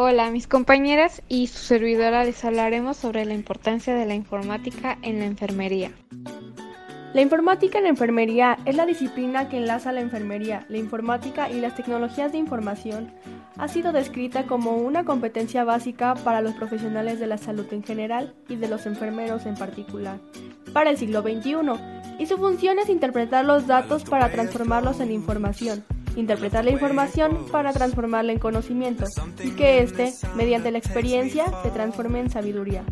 Hola, mis compañeras y su servidora les hablaremos sobre la importancia de la informática en la enfermería. La informática en la enfermería es la disciplina que enlaza la enfermería, la informática y las tecnologías de información. Ha sido descrita como una competencia básica para los profesionales de la salud en general y de los enfermeros en particular, para el siglo XXI, y su función es interpretar los datos para transformarlos en información interpretar la información para transformarla en conocimiento y que éste, mediante la experiencia, se transforme en sabiduría.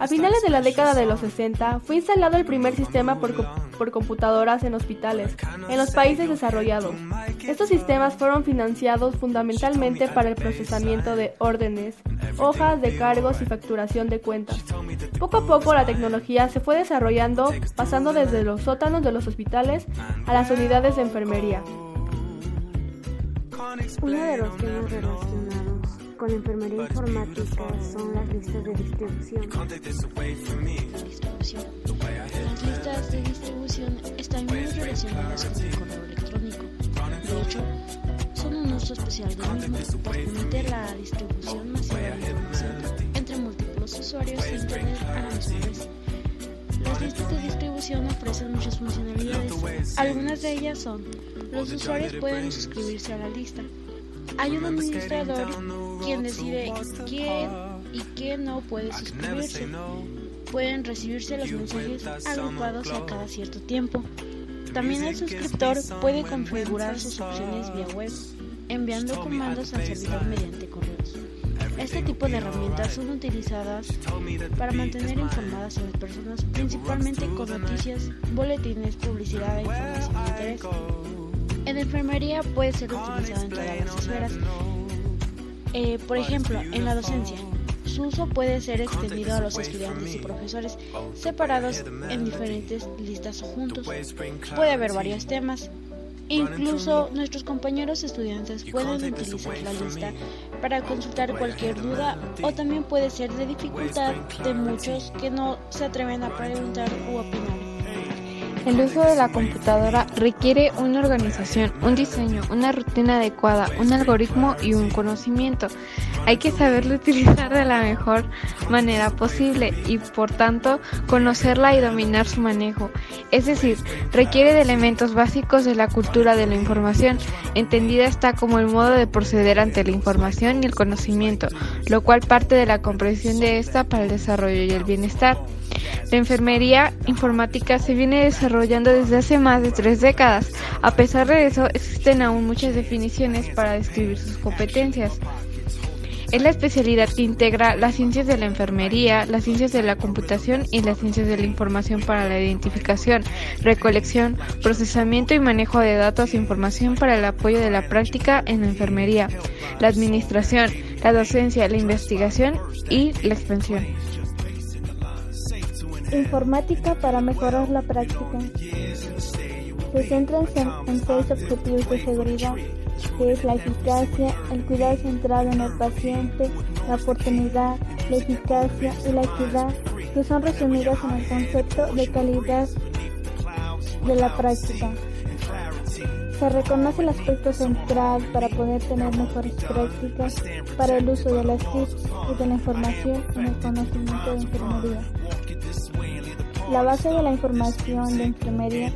A finales de la década de los 60 fue instalado el primer sistema por, por, computadoras en hospitales en los países desarrollados. Estos sistemas fueron financiados fundamentalmente para el procesamiento de órdenes, hojas de cargos y facturación de cuentas. Poco a poco la tecnología se fue desarrollando pasando desde los sótanos de los hospitales a las unidades de enfermería. Uno de los temas relacionados con la enfermería informática son las listas de distribución. Las listas de distribución están muy relacionadas con el correo electrónico. De hecho, son un uso especial del mismo, pues permite la distribución masiva de información entre múltiples usuarios de Internet a la misma vez. Las listas de distribución ofrecen muchas funcionalidades. Algunas de ellas son los usuarios pueden suscribirse a la lista. Hay un administrador quien decide quién y quién no puede suscribirse. Pueden recibirse los mensajes agrupados a cada cierto tiempo. También el suscriptor puede configurar sus opciones vía web, enviando comandos al servidor mediante correos. Este tipo de herramientas son utilizadas para mantener informadas a las personas, principalmente con noticias, boletines, publicidad e información de interés. En enfermería puede ser utilizado en todas las esferas. Eh, por ejemplo, en la docencia, su uso puede ser extendido a los estudiantes y profesores separados en diferentes listas o juntos. Puede haber varios temas. Incluso nuestros compañeros estudiantes pueden utilizar la lista para consultar cualquier duda o también puede ser de dificultad de muchos que no se atreven a preguntar u opinar. El uso de la computadora requiere una organización, un diseño, una rutina adecuada, un algoritmo y un conocimiento. Hay que saberlo utilizar de la mejor manera posible y por tanto conocerla y dominar su manejo. Es decir, requiere de elementos básicos de la cultura de la información, entendida está como el modo de proceder ante la información y el conocimiento, lo cual parte de la comprensión de esta para el desarrollo y el bienestar. La enfermería informática se viene desarrollando desde hace más de tres décadas. A pesar de eso, existen aún muchas definiciones para describir sus competencias. Es la especialidad que integra las ciencias de la enfermería, las ciencias de la computación y las ciencias de la información para la identificación, recolección, procesamiento y manejo de datos e información para el apoyo de la práctica en la enfermería, la administración, la docencia, la investigación y la expansión. Informática para mejorar la práctica. Se centra en, seis objetivos de seguridad, que es la eficacia, el cuidado centrado en el paciente, la oportunidad, la eficacia y la equidad, que son resumidas en el concepto de calidad de la práctica. Se reconoce el aspecto central para poder tener mejores prácticas para el uso de las TIC y de la información en el conocimiento de enfermería. La base de la información de enfermería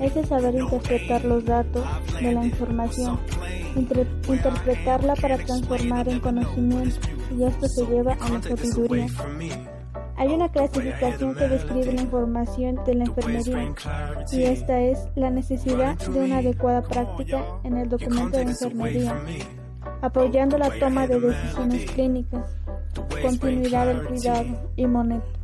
es el saber interpretar los datos de la información, interpretarla para transformar en conocimiento y esto se lleva a la sabiduría. Hay una clasificación que describe la información de la enfermería y esta es la necesidad de una adecuada práctica en el documento de enfermería, apoyando la toma de decisiones clínicas, continuidad del cuidado y monitoreamiento